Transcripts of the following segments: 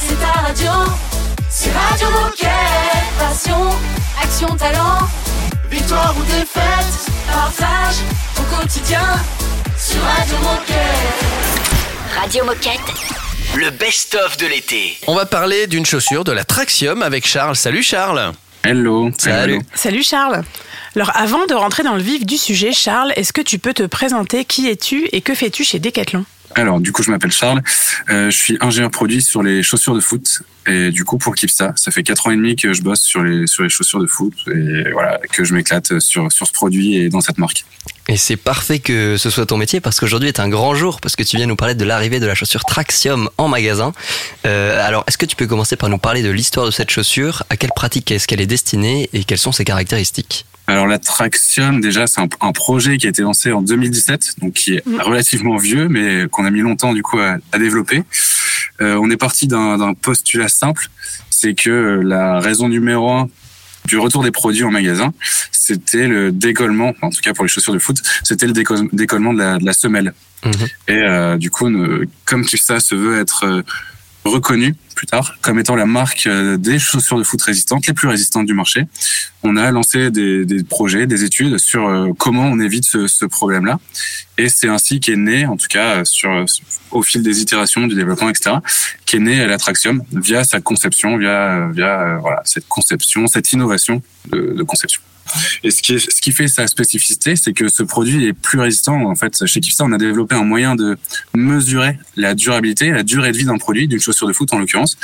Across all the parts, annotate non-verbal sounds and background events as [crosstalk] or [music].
c'est ta radio. C'est Radio Moquette. Passion, action, talent. Victoire ou défaite, partage au quotidien sur Radio Moquette. Radio Moquette. Le best-of de l'été. On va parler d'une chaussure de la Traxium avec Charles. Salut Charles. Hello. Salut. Salut Charles. Alors avant de rentrer dans le vif du sujet, Charles, est-ce que tu peux te présenter? Qui es-tu et que fais-tu chez Decathlon? Alors, du coup, je m'appelle Charles. Euh, je suis ingénieur produit sur les chaussures de foot. Et du coup, pour Kipsta, ça fait quatre ans et demi que je bosse sur les, sur les chaussures de foot. Et voilà, que je m'éclate sur, sur ce produit et dans cette marque. Et c'est parfait que ce soit ton métier parce qu'aujourd'hui est un grand jour parce que tu viens nous parler de l'arrivée de la chaussure Traxium en magasin. Euh, alors, est-ce que tu peux commencer par nous parler de l'histoire de cette chaussure À quelle pratique est-ce qu'elle est destinée et quelles sont ses caractéristiques? Alors la Traxium, déjà, c'est un, un projet qui a été lancé en 2017, donc qui est relativement vieux, mais qu'on a mis longtemps du coup à, à développer. Euh, on est parti d'un d'un postulat simple, c'est que la raison numéro un du retour des produits en magasin, c'était le décollement, en tout cas pour les chaussures de foot, c'était le déco- décollement de la, de la semelle. Mhm. Et euh, du coup, ne- comme ça se veut être euh, reconnu plus tard comme étant la marque euh, des chaussures de foot résistantes, les plus résistantes du marché, on a lancé des, des projets, des études sur euh, comment on évite ce, ce problème-là. Et c'est ainsi qu'est né, en tout cas sur, au fil des itérations, du développement, etc., qu'est né la Traxium via sa conception, via, via euh, voilà, cette conception, cette innovation de, de conception. [laughs] Et ce qui, fait sa spécificité, c'est que ce produit est plus résistant. En fait, chez Kipsta, on a développé un moyen de mesurer la durabilité, la durée de vie d'un produit, d'une chaussure de foot en l'occurrence.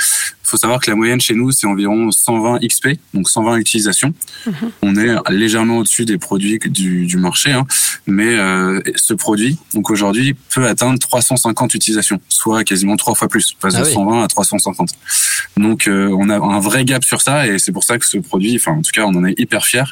Il faut savoir que la moyenne chez nous, c'est environ 120 XP, donc 120 utilisations. On est légèrement au-dessus des produits du, du marché, hein. mais euh, ce produit, donc aujourd'hui, peut atteindre 350 utilisations, soit quasiment trois fois plus, passe Ah de oui. 120 à 350. Donc euh, on a un vrai gap sur ça, et c'est pour ça que ce produit, enfin en tout cas, on en est hyper fiers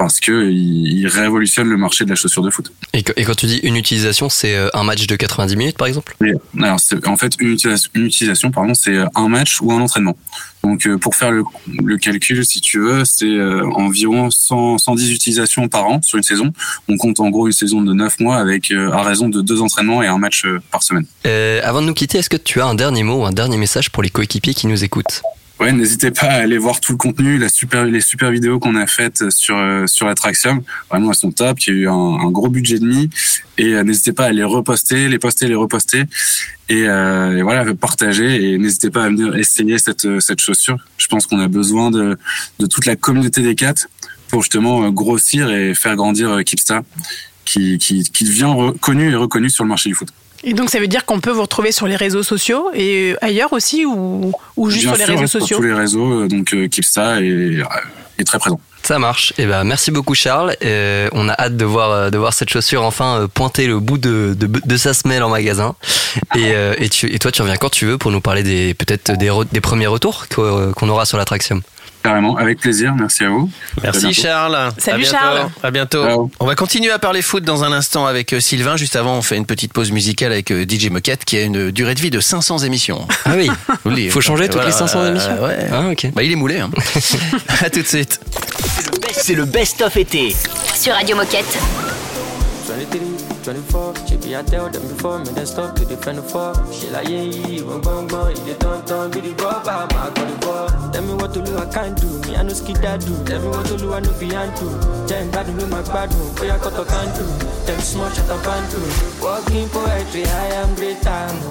parce que il, il révolutionne le marché de la chaussure de foot. et, quand tu dis une utilisation, c'est euh, un match de 90 minutes par exemple? Alors, en fait, une utilisation, une utilisation pardon, c'est un match ou un entraînement. Donc, euh, pour faire le, le calcul, si tu veux, c'est euh, environ 100, 110 utilisations par an sur une saison. On compte en gros une saison de 9 mois avec euh, à raison de deux entraînements et un match euh, par semaine. Euh, Avant de nous quitter, est-ce que tu as un dernier mot ou un dernier message pour les coéquipiers qui nous écoutent? Ouais, n'hésitez pas à aller voir tout le contenu, la super, les super vidéos qu'on a faites sur euh, sur la Traxium. Vraiment, elles sont top. Il y a eu un, un gros budget de mis et euh, n'hésitez pas à les reposter, les poster, les reposter et, euh, et voilà, partager et n'hésitez pas à venir essayer cette euh, cette chaussure. Je pense qu'on a besoin de de toute la communauté des quatre pour justement euh, grossir et faire grandir Kipsta, qui qui qui devient reconnu et reconnu sur le marché du foot. Et donc ça veut dire qu'on peut vous retrouver sur les réseaux sociaux et ailleurs aussi ou, ou juste Bien sur les sûr, réseaux sur sociaux tous les réseaux, euh, donc euh, Kipsta est, euh, est très présent. Ça marche. Eh ben, merci beaucoup Charles. Euh, on a hâte de voir euh, de voir cette chaussure enfin euh, pointer le bout de, de, de sa semelle en magasin. Et, euh, et, tu, et toi, tu reviens quand tu veux pour nous parler des peut-être des, des premiers retours qu'o- qu'on aura sur l'attraction. Carrément, avec plaisir. Merci à vous. Merci. Charles. Salut, à bientôt. Charles. À bientôt. Ciao. On va continuer à parler foot dans un instant avec euh, Sylvain. Juste avant, on fait une petite pause musicale avec euh, DJ Moquette qui a une durée de vie de 500 émissions. [laughs] Ah oui. Dis. Faut changer toutes Voilà, les 500 émissions. euh, ouais. Ah ok. Bah, il est moulé. Hein. [laughs] à tout de suite. C'est le best-of été. Sur Radio Moquette. 23, 24, she be I tell them before me then stop to defend the fall. She like yeah, yeah, bang bang, if they don't turn be the rubber, my got the ball. Tell me what to do, I can't do. Me I no skid that do. Tell me what to do, I no fi do. Ten bad with my bad one, boy I got to can do. Them small shut up and do. Walking poetry, I am great.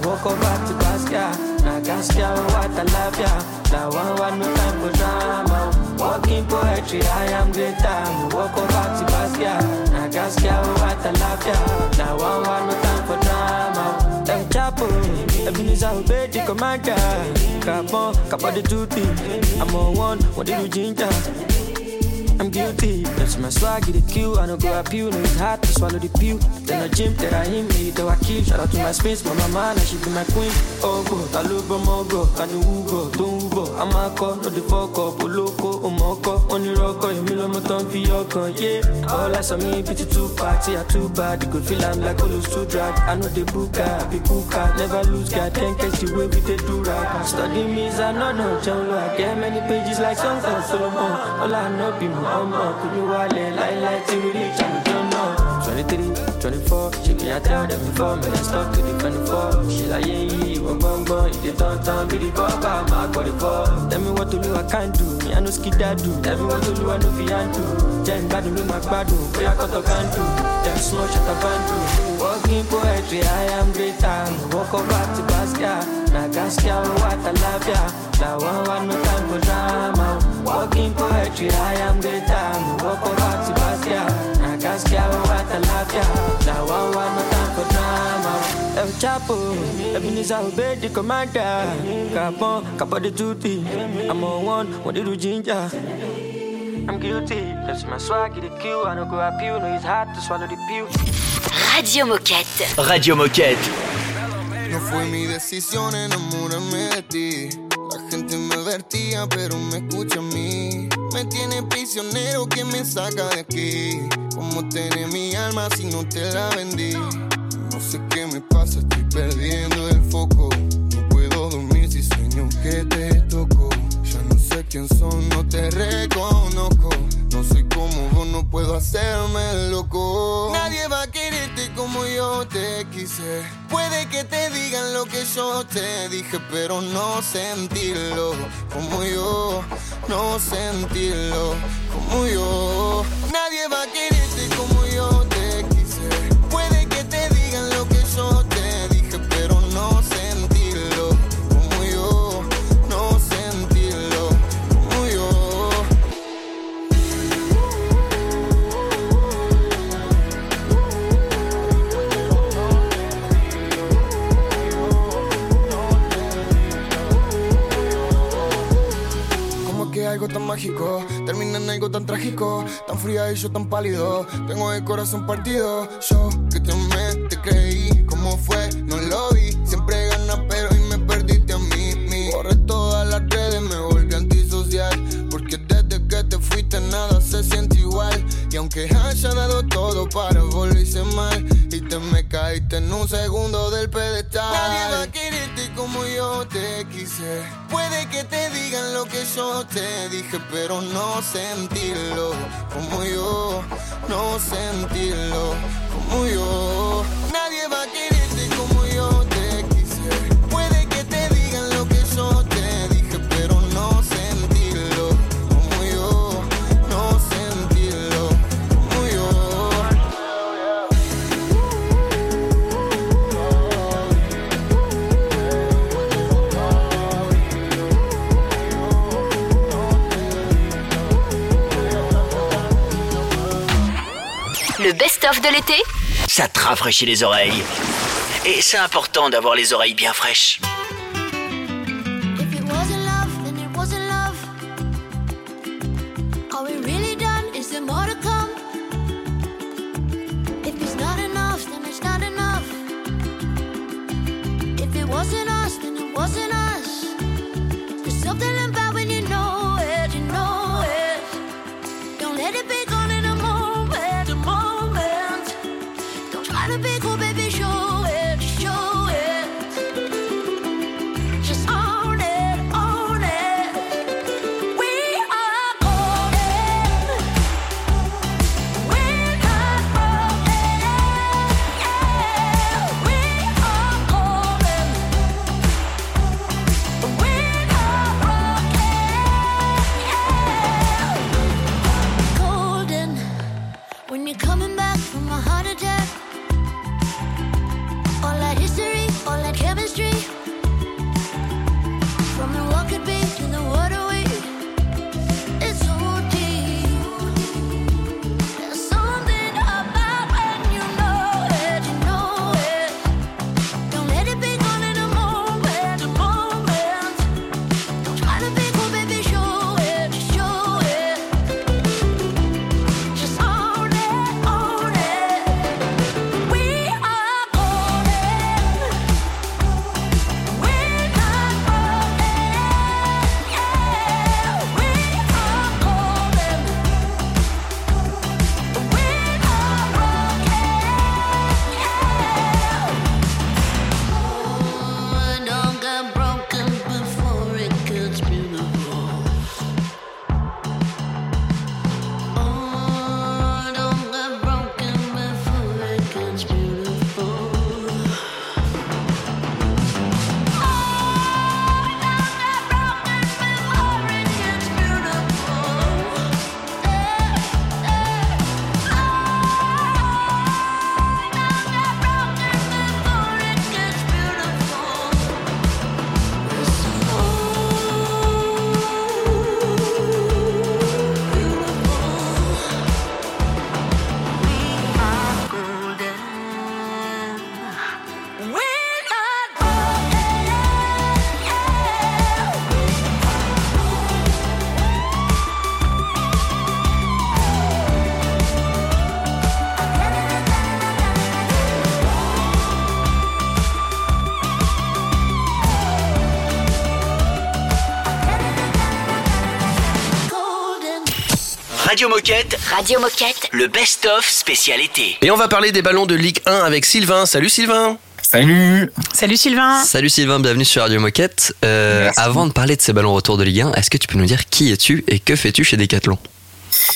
Walk over to Basquiat, na Gaskia, what I love ya. Now one one no time for drama. Walking poetry, I am great time. Walk over to Basquiat, na Gaskia, what I love ya. Now one no time for drama. Them chapo, Ebenezer obey the commander. Cap on, cap on the duty. I'm on one, what did you ginger? I'm guilty. That's my swag, get the kill. I don't go appeal. No, it's hard to swallow the pill. Then I gym, then I hit me, though I kill. Shout out to my space, my mama, now she be my queen. Oh, go, Taluba, Mogo, can you go, don't. I'm a call, no the fuck up, Oloko, Omoko, only rock, oh, you mill on my tongue, Fioko, yeah. All I saw me, pity two party, I too bad. You could feel I'm like Olos too drag. I know the booker, be cooker, never lose, God, can't catch the way we they do right. Study me, I know, no, John, I get many pages like songs so, Solomon. All I know, be my mama to be wale like like till we reach 23 24 she me i tell them before me i stop to the 24 she like yeah yeah one bon bon it don't turn be the papa my body for tell me what to do i can't do me i no skid that do tell me what to do i no fi do. jẹ́ ń gbádùn ló máa gbádùn bóyá kọ́tọ̀ kan dùn jẹ́ do. sún ọ̀ṣọ́ tá a bá ń dùn. Walking poetry, I am greater. Walk over to I love ya. Now one, one, no time for drama. Walking poetry, I am greater. Walk over to I love ya. Now one, one, no time for drama. El Chapo, Ebenezer obey the commander. Capon, capo the duty. I'm on one, what did you ginger? I'm guilty. That's my swag, get kill. I don't go up you, know it's hard to swallow the pill. Radio Moquette. Radio Moquette. No fue mi decisión enamorarme de ti. La gente me advertía, pero me escucha a mí. Me tiene prisionero que me saca de aquí. Como tener mi alma si no te la vendí? No sé qué me pasa, estoy perdiendo el foco. No puedo dormir si sueño que te toco. Quién son, no te reconozco. No soy como vos, no puedo hacerme loco. Nadie va a quererte como yo te quise. Puede que te digan lo que yo te dije, pero no sentirlo como yo. No sentirlo como yo. Nadie va a quererte tan mágico termina en algo tan trágico? Tan fría y yo tan pálido. Tengo el corazón partido. Yo que te amé, te creí. ¿Cómo fue? No lo vi. Siempre gana, pero hoy me perdiste a mí. Mi. Borré todas las redes, me volví antisocial. Porque desde que te fuiste nada se siente igual. Y aunque haya dado todo para volverse mal. Me caíste en un segundo del pedestal. Nadie va a quererte como yo te quise. Puede que te digan lo que yo te dije, pero no sentirlo como yo. No sentirlo como yo. De l'été? Ça te rafraîchit les oreilles. Et c'est important d'avoir les oreilles bien fraîches. Radio Moquette, Radio Moquette. le best-of spécialité. Et on va parler des ballons de Ligue 1 avec Sylvain. Salut Sylvain Salut Salut Sylvain. Salut Sylvain, bienvenue sur Radio Moquette. Euh, avant de parler de ces ballons retour de Ligue 1, est-ce que tu peux nous dire qui es-tu et que fais-tu chez Decathlon?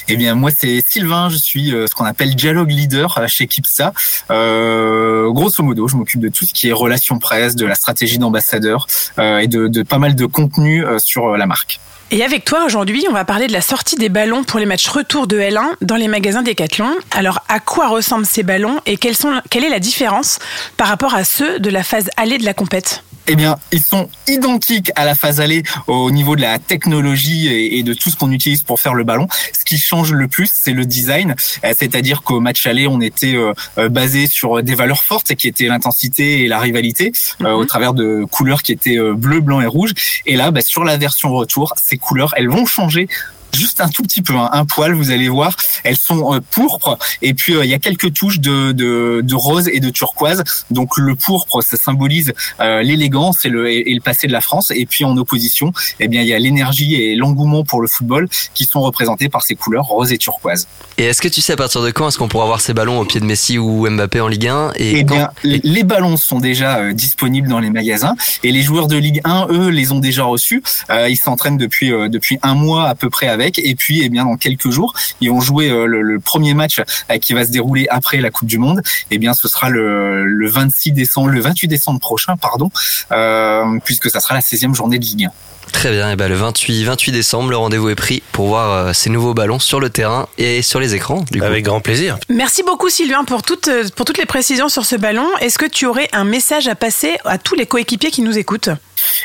Eh bien, moi, c'est Sylvain. Je suis euh, ce qu'on appelle dialogue leader euh, chez Kipsta. Euh, grosso modo, je m'occupe de tout ce qui est relations presse, de la stratégie d'ambassadeur euh, et de, de pas mal de contenu euh, sur euh, la marque. Et avec toi aujourd'hui, on va parler de la sortie des ballons pour les matchs retour de L1 dans les magasins Decathlon. Alors, à quoi ressemblent ces ballons et quelle est la différence par rapport à ceux de la phase allée de la compète? Eh bien, ils sont identiques à la phase allée au niveau de la technologie et, de tout ce qu'on utilise pour faire le ballon. Ce qui change le plus, c'est le design. Euh, C'est-à-dire qu'au match aller, on était euh, euh, basé sur des valeurs fortes qui étaient l'intensité et la rivalité euh, au travers de couleurs qui étaient bleu, blanc et rouge. Et là, bah, sur la version retour, ces couleurs, elles vont changer juste un tout petit peu, hein, un poil, vous allez voir. Elles sont euh, pourpres et puis euh, il y a quelques touches de, de, de rose et de turquoise. Donc le pourpre, ça symbolise euh, l'élégance et le, et le passé de la France. Et puis en opposition, eh bien il y a l'énergie et l'engouement pour le football qui sont représentés par ces couleurs rose et turquoise. Et est-ce que tu sais à partir de quand est-ce qu'on pourra voir ces ballons au pied de Messi ou Mbappé en Ligue 1 et Eh bien, les- les ballons sont déjà disponibles dans les magasins et les joueurs de Ligue 1, eux, les ont déjà reçus. Ils s'entraînent depuis depuis un mois à peu près avec. Et puis, eh bien, dans quelques jours, ils vont jouer euh, le, le premier match euh, qui va se dérouler après la Coupe du Monde. Eh bien, ce sera le, le 26 décembre, le 28 décembre prochain, pardon, euh, puisque ça sera la 16e journée de Ligue 1. Très bien, et ben le 28, 28 décembre, le rendez-vous est pris pour voir euh, ces nouveaux ballons sur le terrain et sur les écrans. Du coup. Avec grand plaisir. Merci beaucoup Sylvain pour toutes, pour toutes les précisions sur ce ballon. Est-ce que tu aurais un message à passer à tous les coéquipiers qui nous écoutent?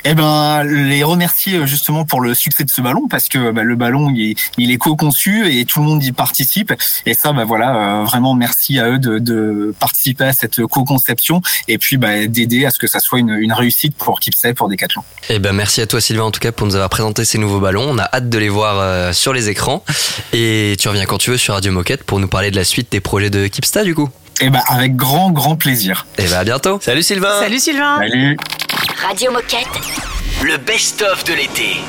Eh ben, les remercier euh, justement pour le succès de ce ballon parce que bah, le ballon il est, co-conçu et tout le monde y participe et ça bah voilà euh, vraiment merci à eux de, participer à cette co-conception et puis bah, d'aider à ce que ça soit une, réussite pour Kipsay pour Decathlon. Eh ben merci à toi Sylvain en tout cas pour nous avoir présenté ces nouveaux ballons. On a hâte de les voir euh, sur les écrans et tu reviens quand tu veux sur Radio Moquette pour nous parler de la suite des projets de Kipsta du coup. Et ben avec grand grand plaisir. Et ben à bientôt. Salut Sylvain Salut Sylvain Salut. Radio Moquette. Le best-of de l'été.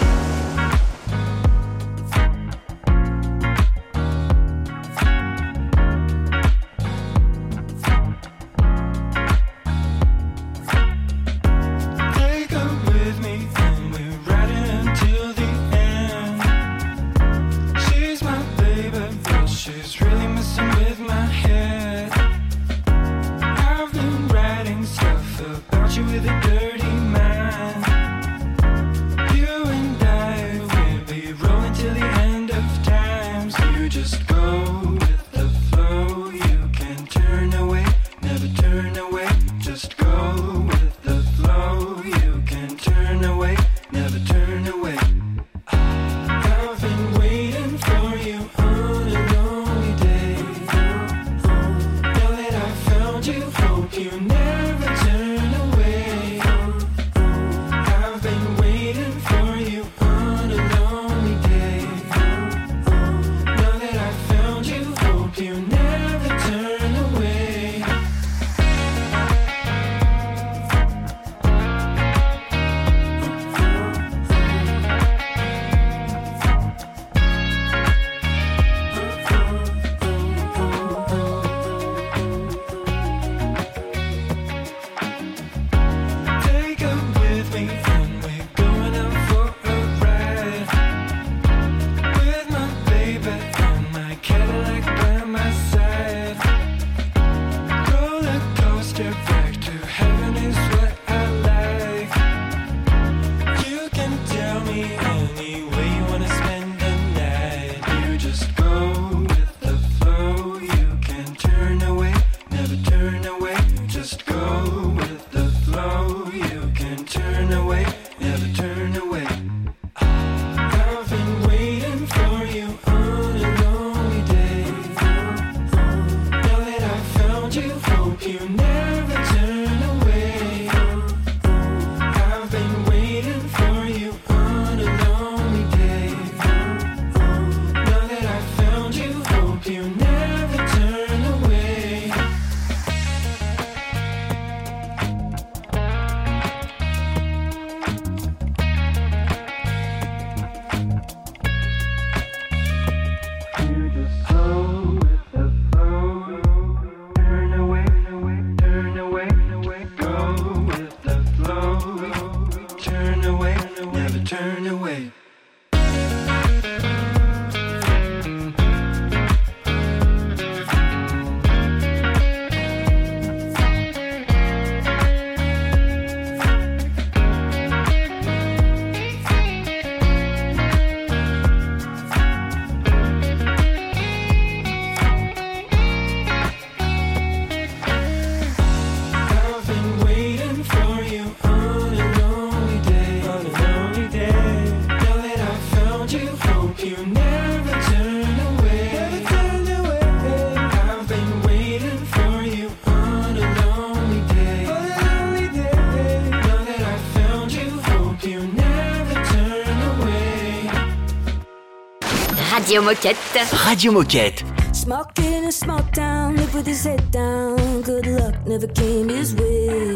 Radio Moquette. Radio Moquette. Smoking in a small town, live with his head down. Good luck never came his way.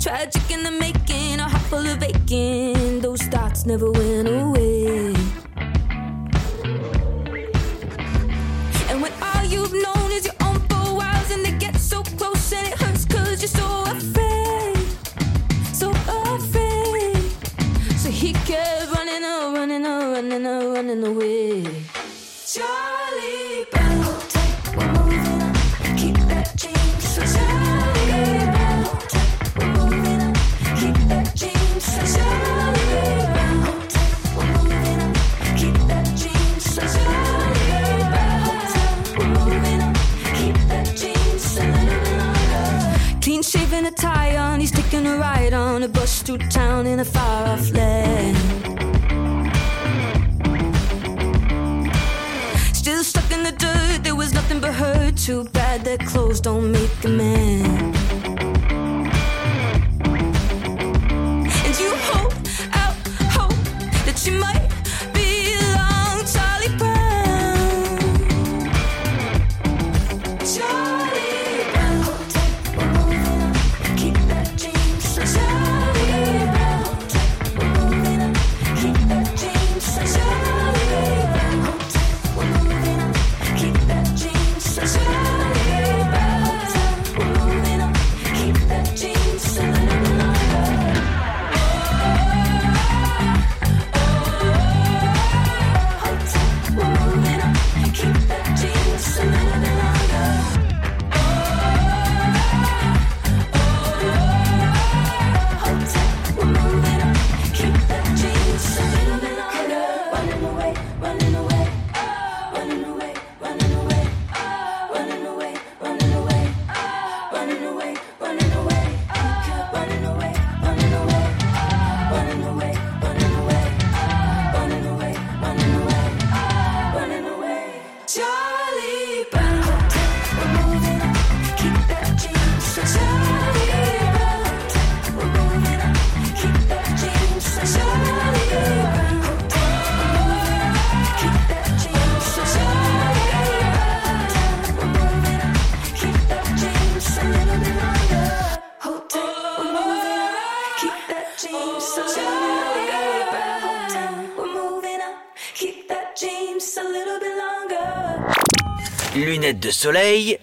Tragic in the making, a heart full of aching. Those thoughts never went away. And when all you've known is your own four walls, and they get so close and it hurts running, oh, running away. Charlie Brown, we're moving on. Keep that change. So Charlie Brown, we're moving on. Keep that change. So Charlie Brown, we're moving on. Keep that change. So Charlie Brown, we're moving on. Keep that change. So Clean shaven attire on, he's taking a ride on a bus through town in a far off land. Dirt, there was nothing but hurt. Too bad that clothes don't make a man. Soleil,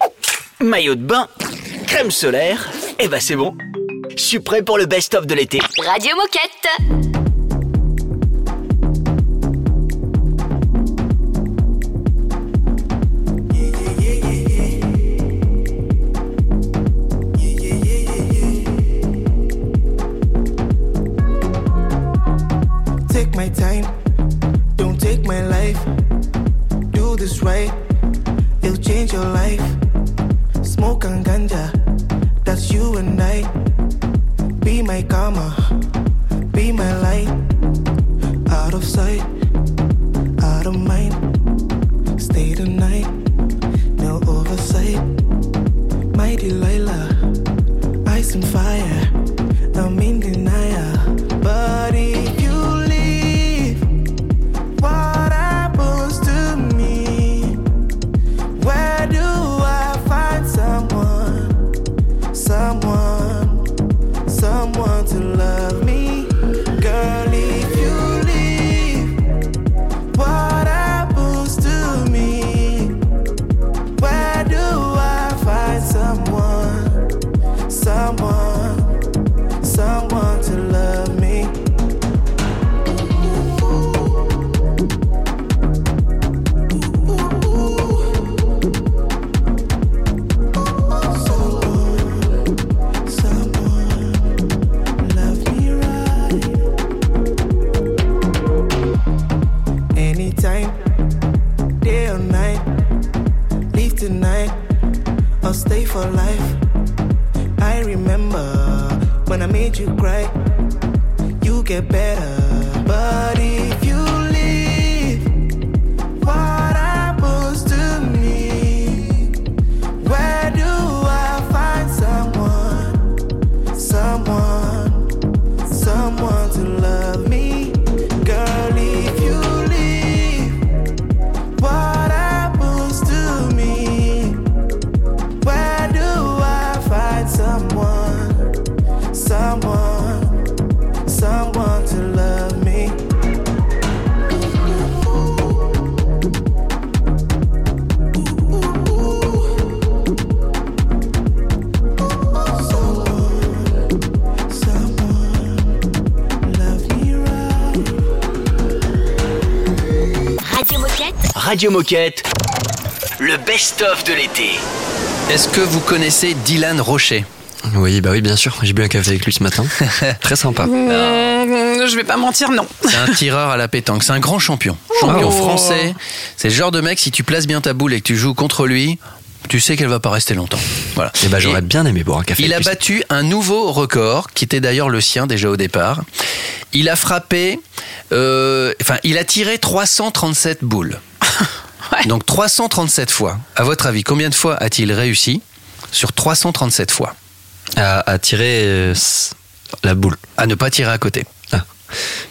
maillot de bain, crème solaire. Et bah c'est bon. Je suis prêt pour le best-of de l'été. Radio Moquette. And fire. Moquette. Radio Moquette. Le best-of de l'été. Est-ce que vous connaissez Dylan Rocher? Oui, bah oui, bien sûr. J'ai bu un café avec lui ce matin. [laughs] Très sympa. Mmh, je vais pas mentir, non. C'est un tireur à la pétanque. C'est un grand champion. Champion Oh. français. C'est le genre de mec, si tu places bien ta boule et que tu joues contre lui, tu sais qu'elle va pas rester longtemps. Voilà. Et bah j'aurais bien aimé boire un café. Il a battu un nouveau record, qui était d'ailleurs le sien déjà au départ. Il a frappé, euh, enfin, il a tiré 337 boules. [laughs] Donc 337 fois. À votre avis, combien de fois a-t-il réussi sur 337 fois? À, à tirer euh, la boule. À ne pas tirer à côté.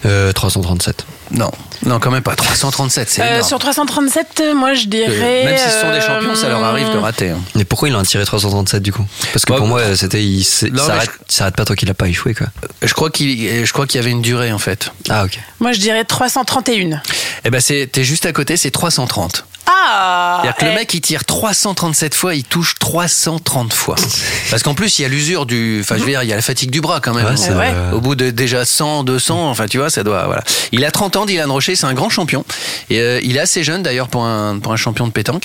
Euh, 337. Non, non, quand même pas. 337, c'est Euh, sur 337, euh, moi je dirais. Même s'ils sont des champions, ça leur arrive de euh, rater. hein. Mais pourquoi il en a tiré 337 du coup? Parce que Bah, pour moi, c'était il Non, s'arrête pas tant qu'il a pas échoué quoi. Je crois qu'il, je crois qu'il y avait une durée en fait. Ah ok. Moi je dirais 331. Eh ben c'est, t'es juste à côté, c'est 330. Ah C'est-à-dire que le eh, mec il tire 337 fois, il touche 330 fois. [laughs] Parce qu'en plus il y a l'usure du, enfin je veux dire il y a la fatigue du bras quand même. Ouais, Au bout de déjà 100, 200, enfin tu vois, ça doit. Voilà. Il a 30 ans, Dylan Rocher, c'est un grand champion. Et euh, il est assez jeune d'ailleurs pour un, pour un champion de pétanque.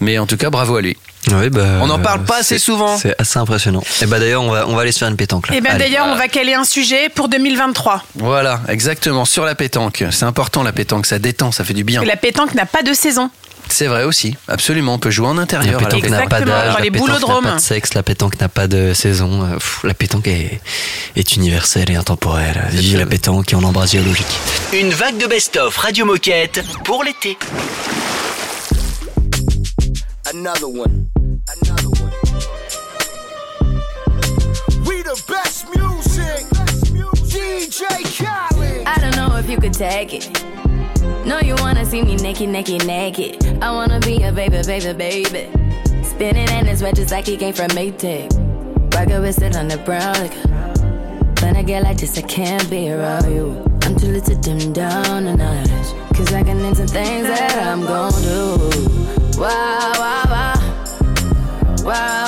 Mais en tout cas, bravo à lui. ouais, bah, On n'en parle pas assez souvent. C'est assez impressionnant. Et bah d'ailleurs, on va, on va aller se faire une pétanque là. Eh bien Allez. d'ailleurs, on va caler un sujet pour 2023. Voilà, exactement, sur la pétanque. C'est important la pétanque, ça détend, ça fait du bien. La pétanque n'a pas de saison. C'est vrai aussi, absolument. On peut jouer en intérieur. la pétanque n'a pas d'âge, la les pétanque n'a pas de sexe, la pétanque n'a pas de saison. Euh, pff, La pétanque est, est universelle et intemporelle. Vive la pétanque et on embrasse géologique. Une vague de best-of Radio Moquette pour l'été. Another one. Another one. We the best music. DJ Khaled. I don't know if you could take it. No, you wanna see me naked, naked, naked. I wanna be a baby, baby, baby. Spinning in his red just like he came from Maytag. Rocket with it on the brown. Like, when I get like this, I can't be around you. I'm too little to dim down a notch. Cause I can into things that I'm gon' do. Wow. Wow, wow, wow,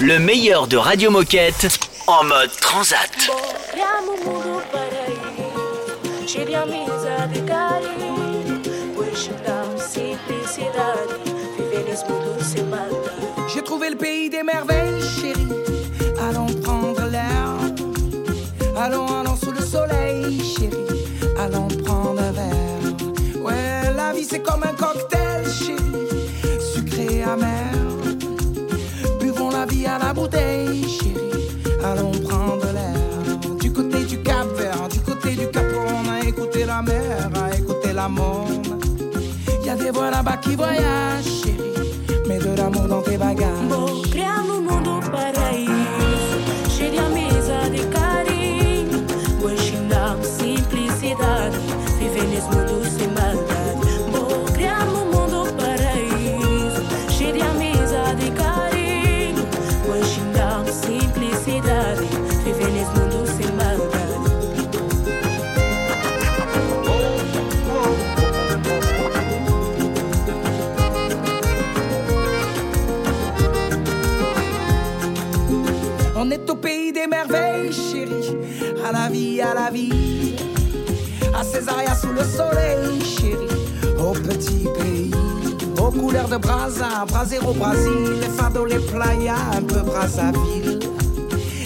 Le meilleur de Radio Moquette en mode transat. J'ai trouvé le pays des merveilles, chérie. Allons prendre l'air. Allons, allons sous le soleil, chérie. Allons prendre un verre. Ouais, la vie c'est comme un cocktail, chérie. Sucré, amer. Buvons la vie à la bouteille. qui voyage, chérie. Mets de l'amour dans tes bagages. Sous le soleil, chérie, au petit pays. Aux couleurs de Brasa, Brasero, Brasil, les fados, les playas, un peu Brazzaville.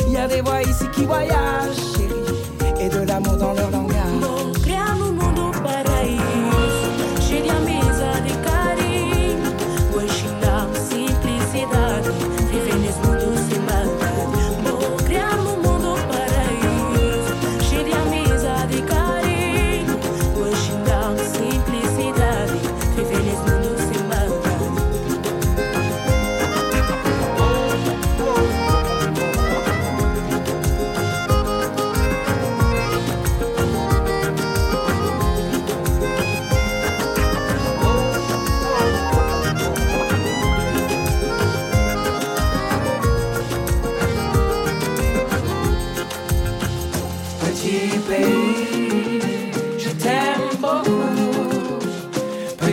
Y a des voix ici qui voyagent, chérie, et de l'amour dans leur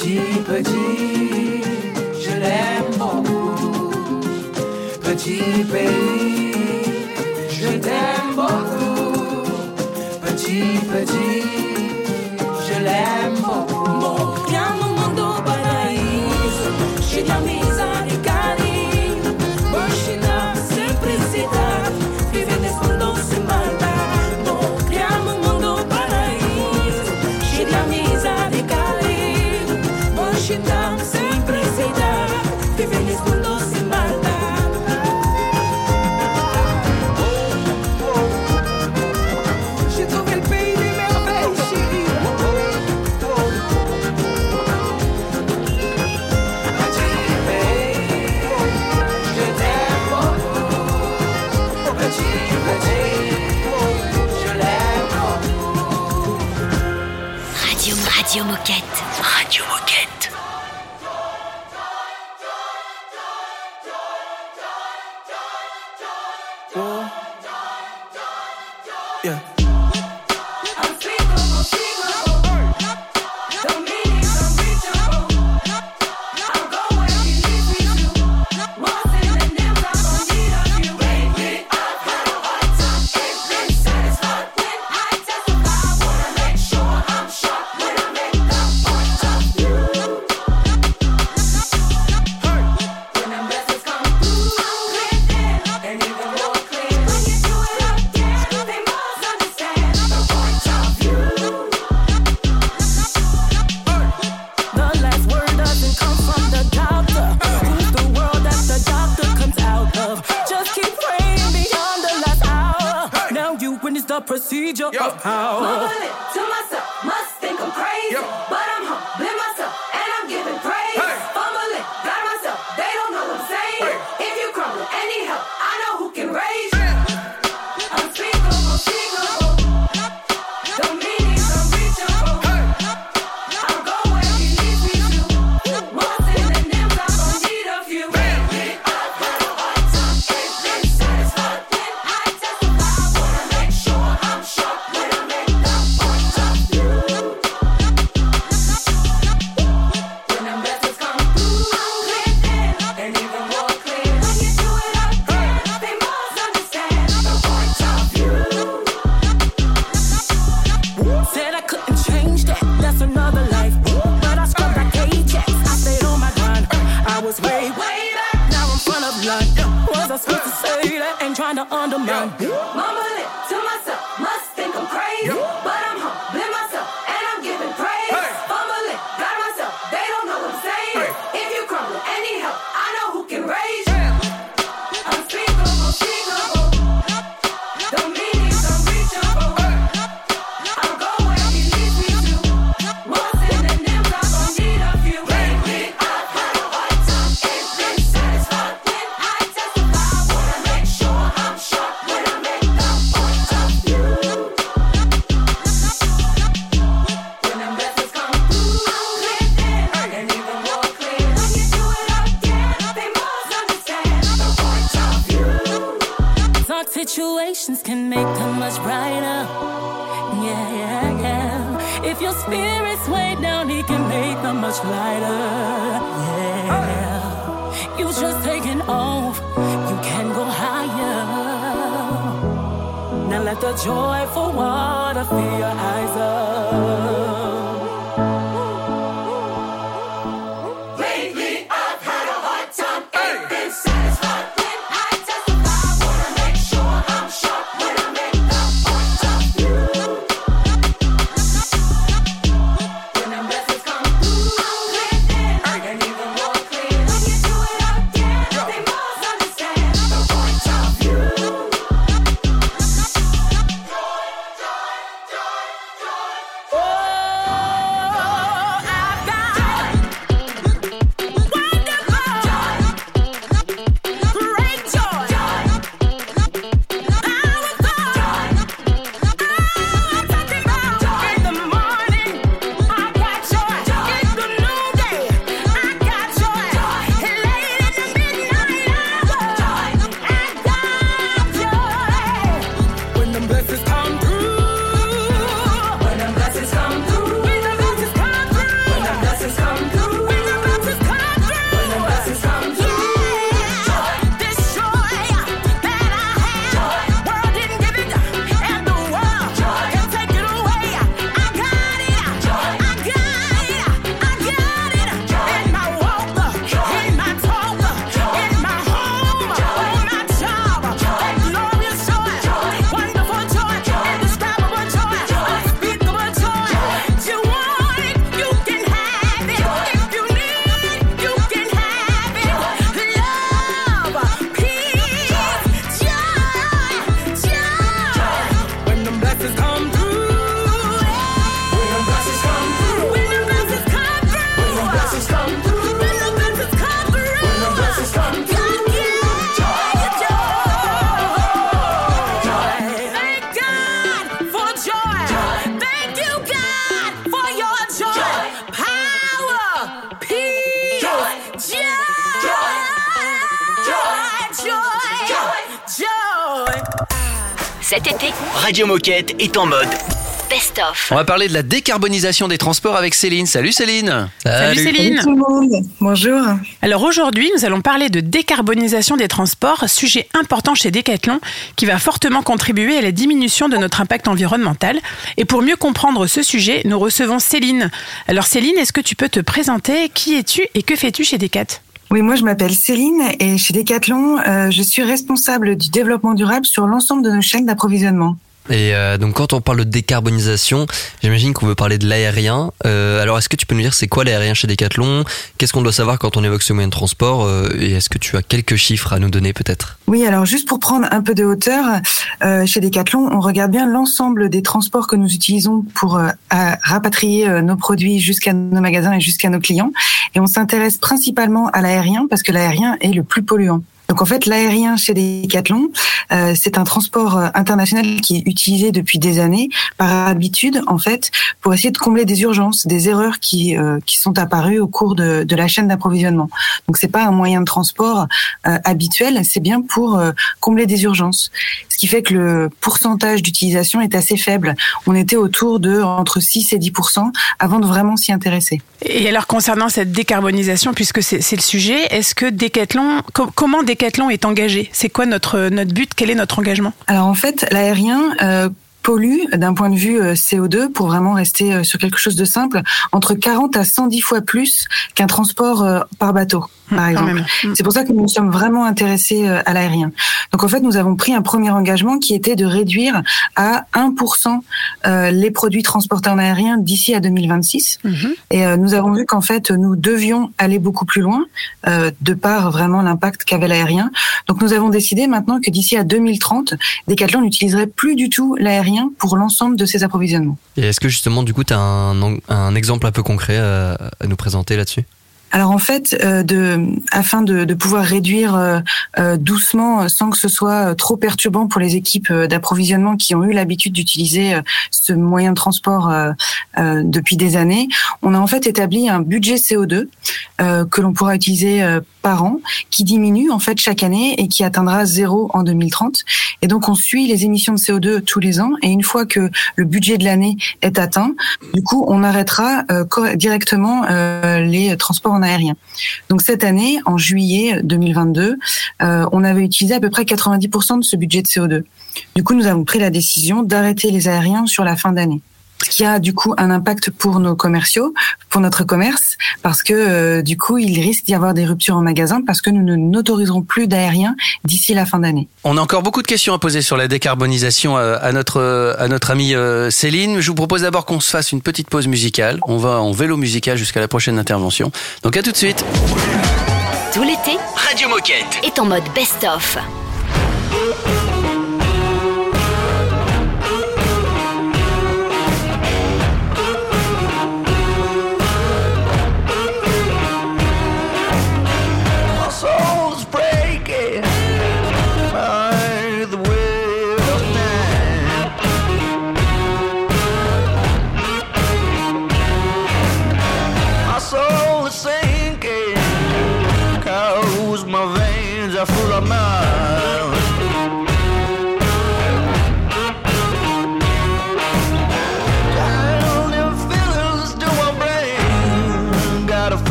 Petit, petit, je l'aime beaucoup. Petit pays. Radio Moquette. A procedure of power. Spirit's way down, he can make them much lighter. Yeah. You just taking off, you can go higher. Now let the joyful water fill your eyes up. Cet été, Radio Moquette est en mode Best of. On va parler de la décarbonisation des transports avec Céline. Salut Céline. Salut Céline. tout le monde. Bonjour. Alors aujourd'hui, nous allons parler de décarbonisation des transports, sujet important chez Decathlon qui va fortement contribuer à la diminution de notre impact environnemental. Et pour mieux comprendre ce sujet, nous recevons Céline. Alors Céline, est-ce que tu peux te présenter? Qui es-tu et que fais-tu chez Decat? Oui, moi je m'appelle Céline et chez Decathlon, euh, je suis responsable du développement durable sur l'ensemble de nos chaînes d'approvisionnement. Et euh, donc quand on parle de décarbonisation, j'imagine qu'on veut parler de l'aérien. Euh, alors est-ce que tu peux nous dire c'est quoi l'aérien chez Decathlon? Qu'est-ce qu'on doit savoir quand on évoque ce moyen de transport Euh, Et est-ce que tu as quelques chiffres à nous donner peut-être? Oui, alors juste pour prendre un peu de hauteur, euh, chez Decathlon, on regarde bien l'ensemble des transports que nous utilisons pour euh, rapatrier euh, nos produits jusqu'à nos magasins et jusqu'à nos clients. Et on s'intéresse principalement à l'aérien parce que l'aérien est le plus polluant. Donc en fait, l'aérien chez Decathlon, euh, c'est un transport euh, international qui est utilisé depuis des années par habitude, en fait, pour essayer de combler des urgences, des erreurs qui euh, qui sont apparues au cours de, de la chaîne d'approvisionnement. Donc c'est pas un moyen de transport euh, habituel, c'est bien pour euh, combler des urgences. Ce qui fait que le pourcentage d'utilisation est assez faible. On était autour de entre 6 et 10% avant de vraiment s'y intéresser. Et alors concernant cette décarbonisation, puisque c'est le sujet, est-ce que Decathlon, co- comment Decathlon est engagé. C'est quoi notre notre but? Quel est notre engagement? Alors en fait, l'aérien, euh, pollue d'un point de vue euh, CO2, pour vraiment rester euh, sur quelque chose de simple, entre 40 à 110 fois plus qu'un transport euh, par bateau, par exemple. Mm. C'est pour ça que nous nous sommes vraiment intéressés à l'aérien. Donc en fait, nous avons pris un premier engagement qui était de réduire à 1% euh, les produits transportés en aérien d'ici à 2026. Et euh, nous avons vu qu'en fait, nous devions aller beaucoup plus loin, de par vraiment l'impact qu'avait l'aérien. Donc nous avons décidé maintenant que d'ici à 2030, Decathlon n'utiliserait plus du tout l'aérien pour l'ensemble de ses approvisionnements. Et est-ce que justement, du coup, tu as un, exemple un peu concret à, à nous présenter là-dessus? Alors en fait, euh, afin de, pouvoir réduire euh, euh, doucement, sans que ce soit trop perturbant pour les équipes d'approvisionnement qui ont eu l'habitude d'utiliser ce moyen de transport depuis des années, on a en fait établi un budget CO2 euh, que l'on pourra utiliser par an, qui diminue en fait chaque année et qui atteindra zéro en 2030. Et donc on suit les émissions de CO2 tous les ans et une fois que le budget de l'année est atteint, du coup on arrêtera directement les transports en aérien. Donc cette année, en juillet 2022, euh, on avait utilisé à peu près 90% de ce budget de CO2. Du coup, nous avons pris la décision d'arrêter les aériens sur la fin d'année. Ce qui a du coup un impact pour nos commerciaux, pour notre commerce, parce que euh, du coup, il risque d'y avoir des ruptures en magasin parce que nous ne n'autoriserons plus d'aériens d'ici la fin d'année. On a encore beaucoup de questions à poser sur la décarbonisation euh, à notre euh, à notre amie euh, Céline. Je vous propose d'abord qu'on se fasse une petite pause musicale. On va en vélo musical jusqu'à la prochaine intervention. Donc à tout de suite. Tout l'été Radio Moquette. est en mode best-of.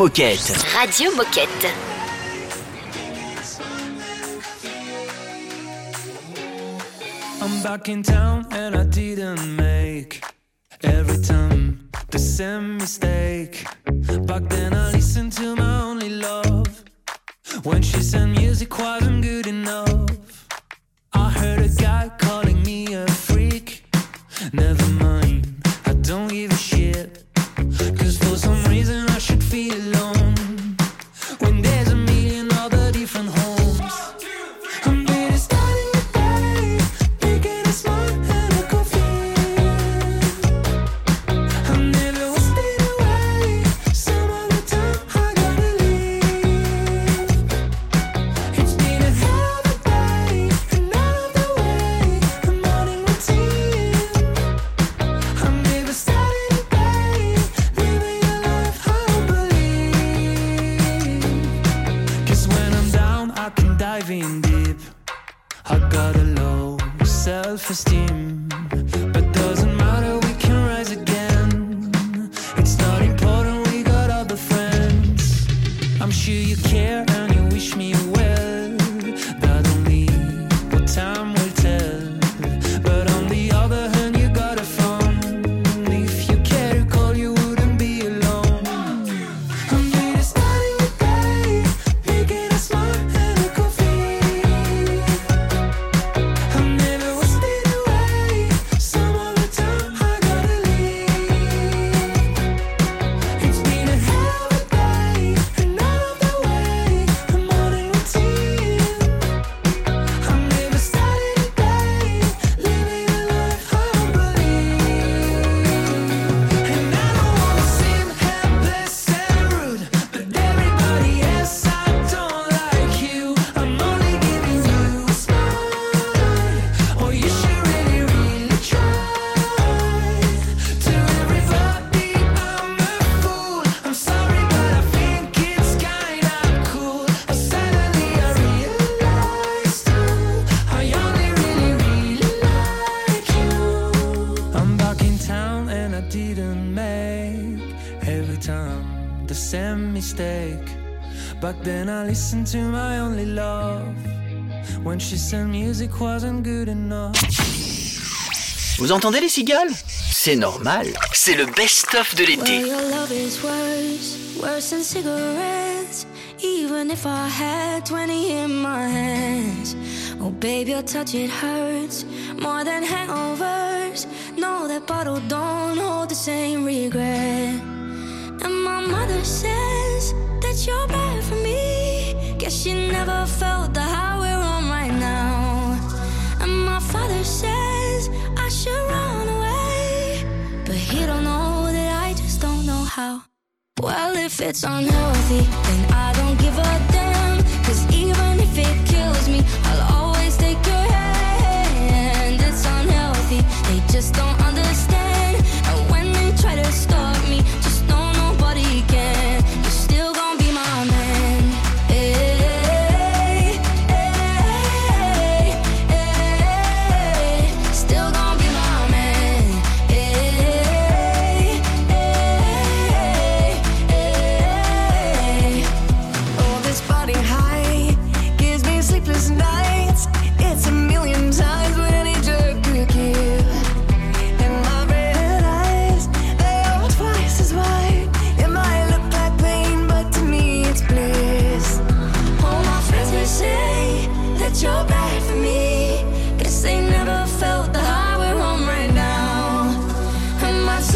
Moquette. Radio Moquette. I'm back in town and I didn't make every time the same mistake. Back then I listened to my only love when she said music wasn't good enough. I heard a guy calling me a freak. Never mind, I don't give a shit. Back then I listened to my only love when she said music wasn't good enough. Vous entendez les cigales? C'est normal. C'est le best-of de Well, l'été. your love is worse, worse than cigarettes. Even if I had 20 in my hands. Oh, babe, your touch, it hurts more than hangovers. No, that bottle don't hold the same regret. And my mother says that you're bad for me. Guess she never felt the high we're on right now. And my father says I should run away. But he don't know that I just don't know how. Well, if it's unhealthy, then I don't give a damn. Cause even if it kills me, I'll always take your hand. It's unhealthy, they just don't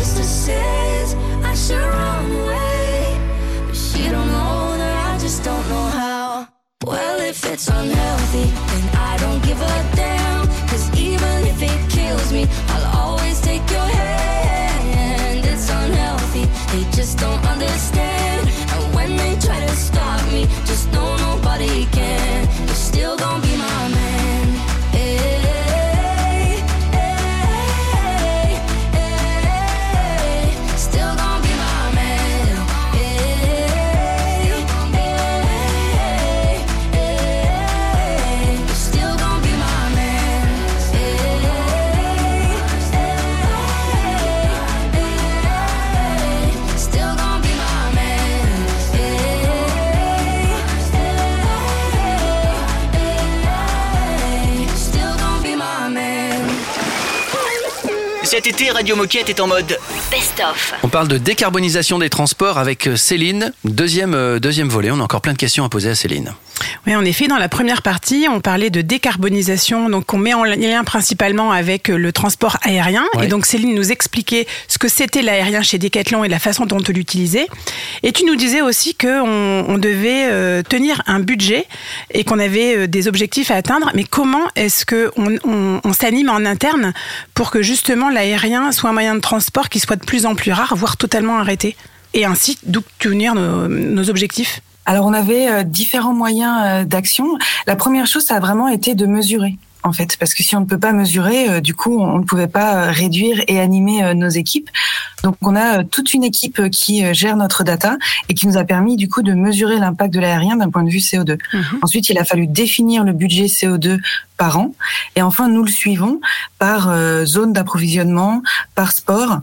sister says I should run away, but she don't know that I just don't know how. Well, if it's unhealthy, then I don't give a damn. Cause even if it kills me, I'll always take your hand. It's unhealthy, they just don't understand. And when they try to stop me, just know nobody can. You're still gonna Cet été, Radio Moquette est en mode On parle de décarbonisation des transports avec Céline. Deuxième, euh, deuxième volet, on a encore plein de questions à poser à Céline. Oui, en effet, dans la première partie, on parlait de décarbonisation, donc on met en lien principalement avec le transport aérien. Ouais. Et donc Céline nous expliquait ce que c'était l'aérien chez Decathlon et la façon dont on l'utilisait. Et tu nous disais aussi qu'on on devait euh, tenir un budget et qu'on avait euh, des objectifs à atteindre. Mais comment est-ce que on, on- on s'anime en interne pour que justement l'aérien soit un moyen de transport qui soit de plus en plus rare, voire totalement arrêté, et ainsi d'obtenir nos, nos objectifs Alors on avait euh, différents moyens euh, d'action. La première chose, ça a vraiment été de mesurer. En fait, parce que si on ne peut pas mesurer, euh, du coup, on ne pouvait pas réduire et animer nos équipes. Donc, on a toute une équipe qui gère notre data et qui nous a permis, du coup, de mesurer l'impact de l'aérien d'un point de vue CO2. Ensuite, il a fallu définir le budget CO2 par an. Et enfin, nous le suivons par euh, zone d'approvisionnement, par sport,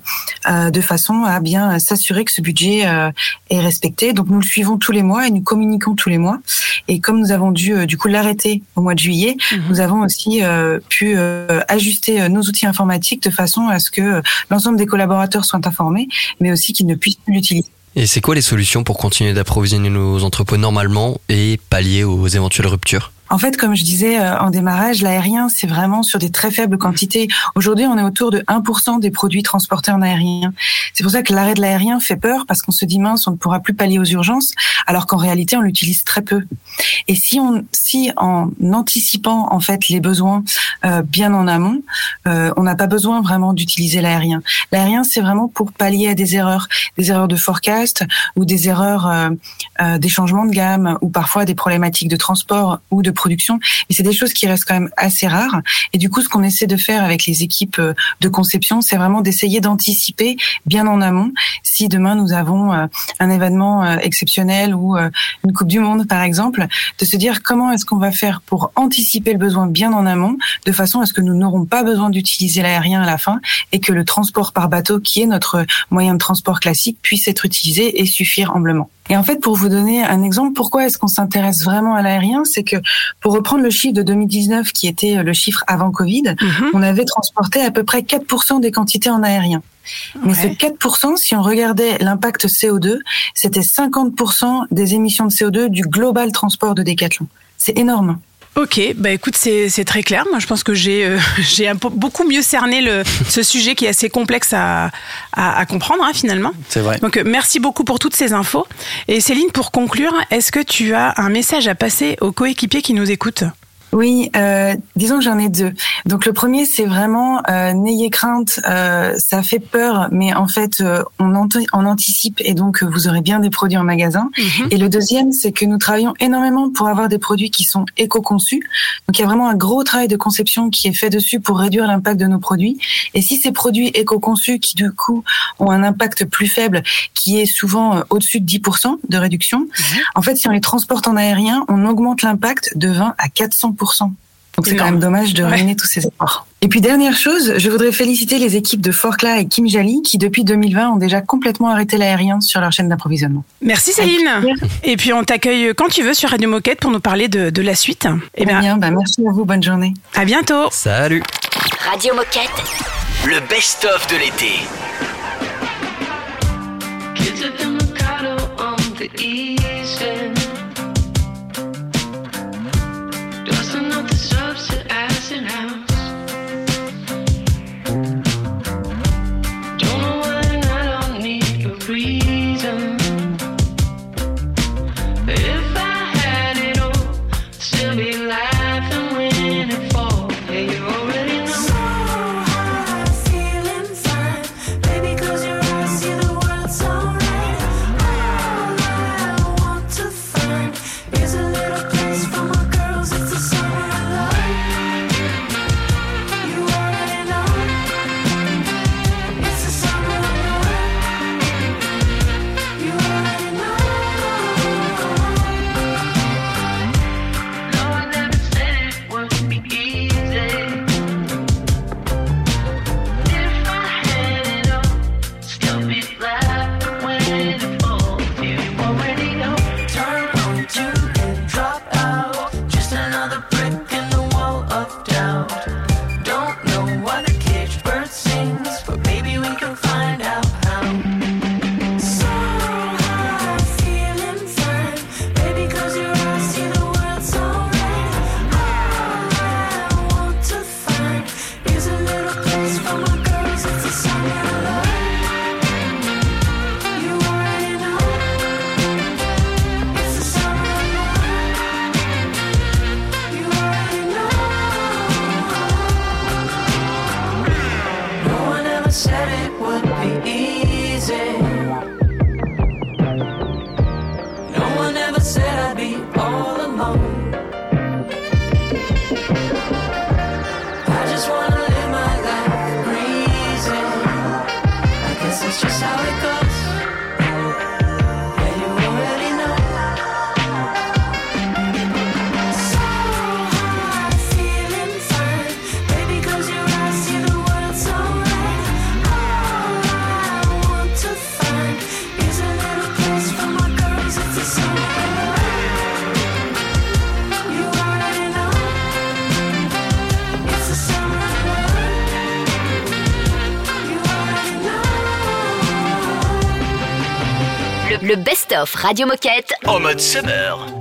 euh, de façon à bien s'assurer que ce budget euh, est respecté. Donc, nous le suivons tous les mois et nous communiquons tous les mois. Et comme nous avons dû, euh, du coup, l'arrêter au mois de juillet, nous avons aussi euh, pu euh, ajuster nos outils informatiques de façon à ce que l'ensemble des collaborateurs soient informés, mais aussi qu'ils ne puissent plus l'utiliser. Et c'est quoi les solutions pour continuer d'approvisionner nos entrepôts normalement et pallier aux éventuelles ruptures? En fait, comme je disais euh, en démarrage, l'aérien, c'est vraiment sur des très faibles quantités. Aujourd'hui, on est autour de 1% des produits transportés en aérien. C'est pour ça que l'arrêt de l'aérien fait peur parce qu'on se dit mince, on ne pourra plus pallier aux urgences, alors qu'en réalité, on l'utilise très peu. Et si on, si en anticipant en fait les besoins euh, bien en amont, euh, on n'a pas besoin vraiment d'utiliser l'aérien. L'aérien, c'est vraiment pour pallier à des erreurs, des erreurs de forecast ou des erreurs euh, euh, des changements de gamme ou parfois des problématiques de transport ou de Mais c'est des choses qui restent quand même assez rares. Et du coup, ce qu'on essaie de faire avec les équipes euh, de conception, c'est vraiment d'essayer d'anticiper bien en amont si demain nous avons euh, un événement euh, exceptionnel ou une Coupe du Monde, par exemple, de se dire comment est-ce qu'on va faire pour anticiper le besoin bien en amont, de façon à ce que nous n'aurons pas besoin d'utiliser l'aérien à la fin et que le transport par bateau, qui est notre moyen de transport classique, puisse être utilisé et suffire amplement. Et en fait, pour vous donner un exemple, pourquoi est-ce qu'on s'intéresse vraiment à l'aérien C'est que, pour reprendre le chiffre de 2019, qui était le chiffre avant Covid, on avait transporté à peu près 4% des quantités en aérien. Mais ce 4%, si on regardait l'impact CO2, c'était 50% des émissions de CO2 du global transport de Decathlon. C'est énorme. Ok, bah écoute, c'est c'est très clair. Moi, je pense que j'ai euh, [laughs] j'ai beaucoup mieux cerné le, ce sujet qui est assez complexe à, à, à comprendre hein, finalement. C'est vrai. Donc, euh, merci beaucoup pour toutes ces infos. Et Céline, pour conclure, est-ce que tu as un message à passer aux coéquipiers qui nous écoutent? Oui, euh, disons que j'en ai deux. Donc le premier, c'est vraiment euh, n'ayez crainte, euh, ça fait peur, mais en fait, euh, on, ant- on anticipe et donc euh, vous aurez bien des produits en magasin. Et le deuxième, c'est que nous travaillons énormément pour avoir des produits qui sont éco-conçus. Donc il y a vraiment un gros travail de conception qui est fait dessus pour réduire l'impact de nos produits. Et si ces produits éco-conçus, qui du coup ont un impact plus faible, qui est souvent euh, au-dessus de 10% de réduction, en fait, si on les transporte en aérien, on augmente l'impact de 20 à 400%. Donc c'est quand même dommage de Ouais. ruiner tous ces efforts. Et puis dernière chose, je voudrais féliciter les équipes de Forclaz et Kim Jali qui depuis 2020 ont déjà complètement arrêté l'aérien sur leur chaîne d'approvisionnement. Merci Céline. Et puis on t'accueille quand tu veux sur Radio Moquette pour nous parler de, de la suite. Eh bien, bah merci à vous, bonne journée. À bientôt. Salut. Radio Moquette. le best-of de l'été. Kids at the Mercado on the east Radio Moquette en mode summer.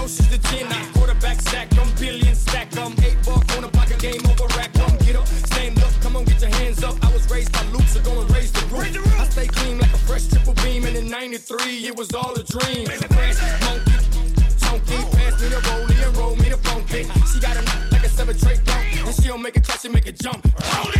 diagnosis the chin. I quarterback sack, I'm billion stack. I'm eight ball corner pocket, game over rack. Come get up, stand up, come on, get your hands up. I was raised by loops, so go and raise the roof. I stay clean like a fresh triple beam, and in 93, it was all a dream. Monkey, pass me the rollie and roll me the funky. She got a like a seven tray dump, and she don't make a clash, she make a jump. Roll